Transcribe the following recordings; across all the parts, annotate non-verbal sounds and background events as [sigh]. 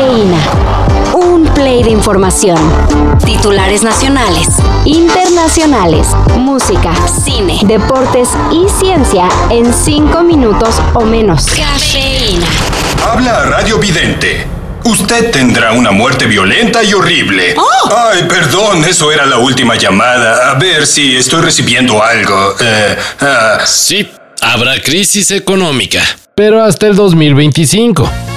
Cafeína. Un play de información. Titulares nacionales, internacionales, música, cine, deportes y ciencia en cinco minutos o menos. Cafeína. Habla Radio Vidente. Usted tendrá una muerte violenta y horrible. Ay, perdón, eso era la última llamada. A ver si estoy recibiendo algo. Eh, ah, Sí, habrá crisis económica, pero hasta el 2025.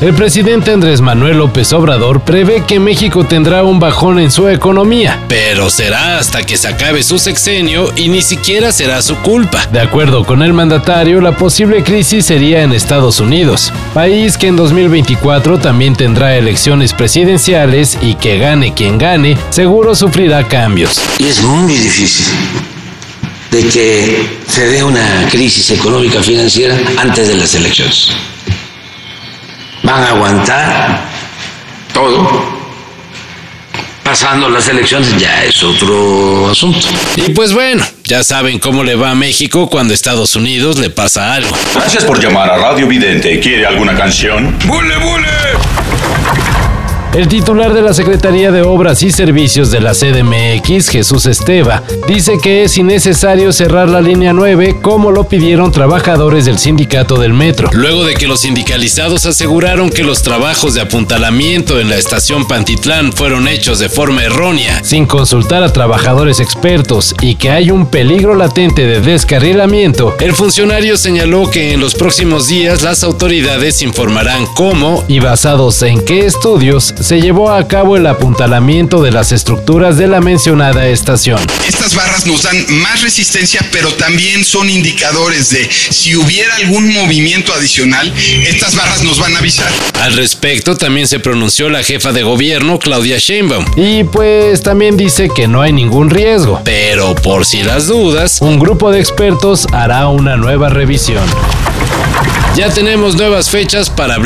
El presidente Andrés Manuel López Obrador prevé que México tendrá un bajón en su economía, pero será hasta que se acabe su sexenio y ni siquiera será su culpa. De acuerdo con el mandatario, la posible crisis sería en Estados Unidos, país que en 2024 también tendrá elecciones presidenciales y que gane quien gane, seguro sufrirá cambios. Y es muy difícil de que se dé una crisis económica financiera antes de las elecciones. Van a aguantar todo. Pasando las elecciones ya es otro asunto. Y pues bueno, ya saben cómo le va a México cuando Estados Unidos le pasa algo. Gracias por llamar a Radio Vidente. ¿Quiere alguna canción? ¡Bule, bule! El titular de la Secretaría de Obras y Servicios de la CDMX, Jesús Esteva, dice que es innecesario cerrar la línea 9 como lo pidieron trabajadores del sindicato del metro. Luego de que los sindicalizados aseguraron que los trabajos de apuntalamiento en la estación Pantitlán fueron hechos de forma errónea, sin consultar a trabajadores expertos y que hay un peligro latente de descarrilamiento, el funcionario señaló que en los próximos días las autoridades informarán cómo y basados en qué estudios se llevó a cabo el apuntalamiento de las estructuras de la mencionada estación. Estas barras nos dan más resistencia, pero también son indicadores de si hubiera algún movimiento adicional, estas barras nos van a avisar. Al respecto también se pronunció la jefa de gobierno Claudia Sheinbaum y pues también dice que no hay ningún riesgo, pero por si las dudas, un grupo de expertos hará una nueva revisión. Ya tenemos nuevas fechas para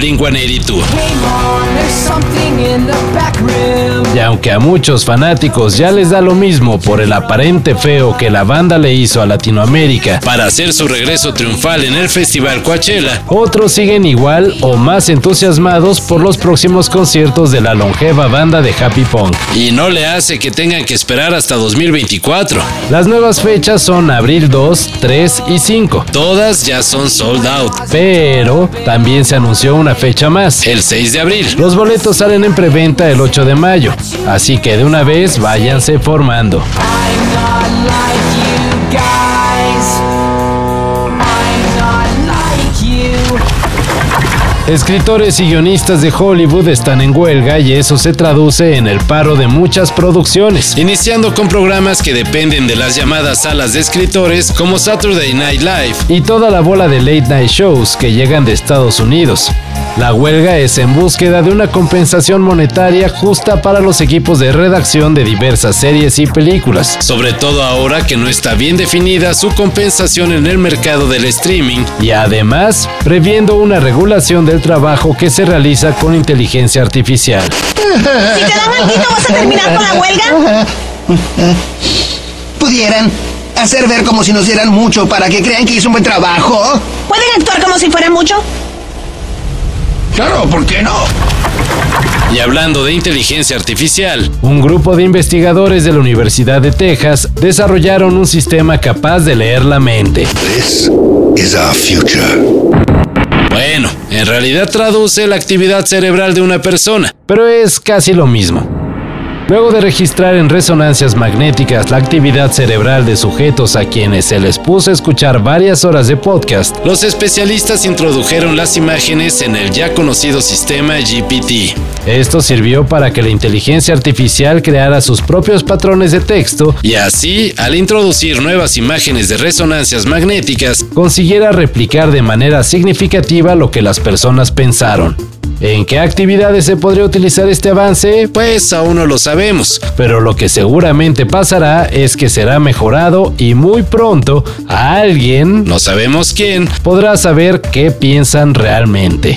back room. Y aunque a muchos fanáticos ya les da lo mismo por el aparente feo que la banda le hizo a Latinoamérica para hacer su regreso triunfal en el Festival Coachella, otros siguen igual o más entusiasmados por los próximos conciertos de la longeva banda de Happy Punk. Y no le hace que tengan que esperar hasta 2024. Las nuevas fechas son abril 2, 3 y 5. Todas ya son sold out. Pero también se anunció una fecha más, el 6 de abril. Los boletos salen en preventa el 8 de mayo, así que de una vez váyanse formando. Escritores y guionistas de Hollywood están en huelga y eso se traduce en el paro de muchas producciones, iniciando con programas que dependen de las llamadas salas de escritores como Saturday Night Live y toda la bola de late night shows que llegan de Estados Unidos. La huelga es en búsqueda de una compensación monetaria justa para los equipos de redacción de diversas series y películas, sobre todo ahora que no está bien definida su compensación en el mercado del streaming y además previendo una regulación del trabajo que se realiza con inteligencia artificial. [laughs] Si te dan altito, ¿vas a terminar con la huelga? [laughs] Pudieran hacer ver como si nos dieran mucho para que crean que hizo un buen trabajo. ¿Pueden actuar como si fuera mucho? Claro, ¿por qué no? Y hablando de inteligencia artificial, un grupo de investigadores de la Universidad de Texas desarrollaron un sistema capaz de leer la mente. This is our future. Bueno, en realidad traduce la actividad cerebral de una persona, pero es casi lo mismo. Luego de registrar en resonancias magnéticas la actividad cerebral de sujetos a quienes se les puso a escuchar varias horas de podcast, los especialistas introdujeron las imágenes en el ya conocido sistema GPT. Esto sirvió para que la inteligencia artificial creara sus propios patrones de texto y así, al introducir nuevas imágenes de resonancias magnéticas, consiguiera replicar de manera significativa lo que las personas pensaron. ¿En qué actividades se podría utilizar este avance? Pues aún no lo sabemos, pero lo que seguramente pasará es que será mejorado y muy pronto alguien, no sabemos quién, podrá saber qué piensan realmente.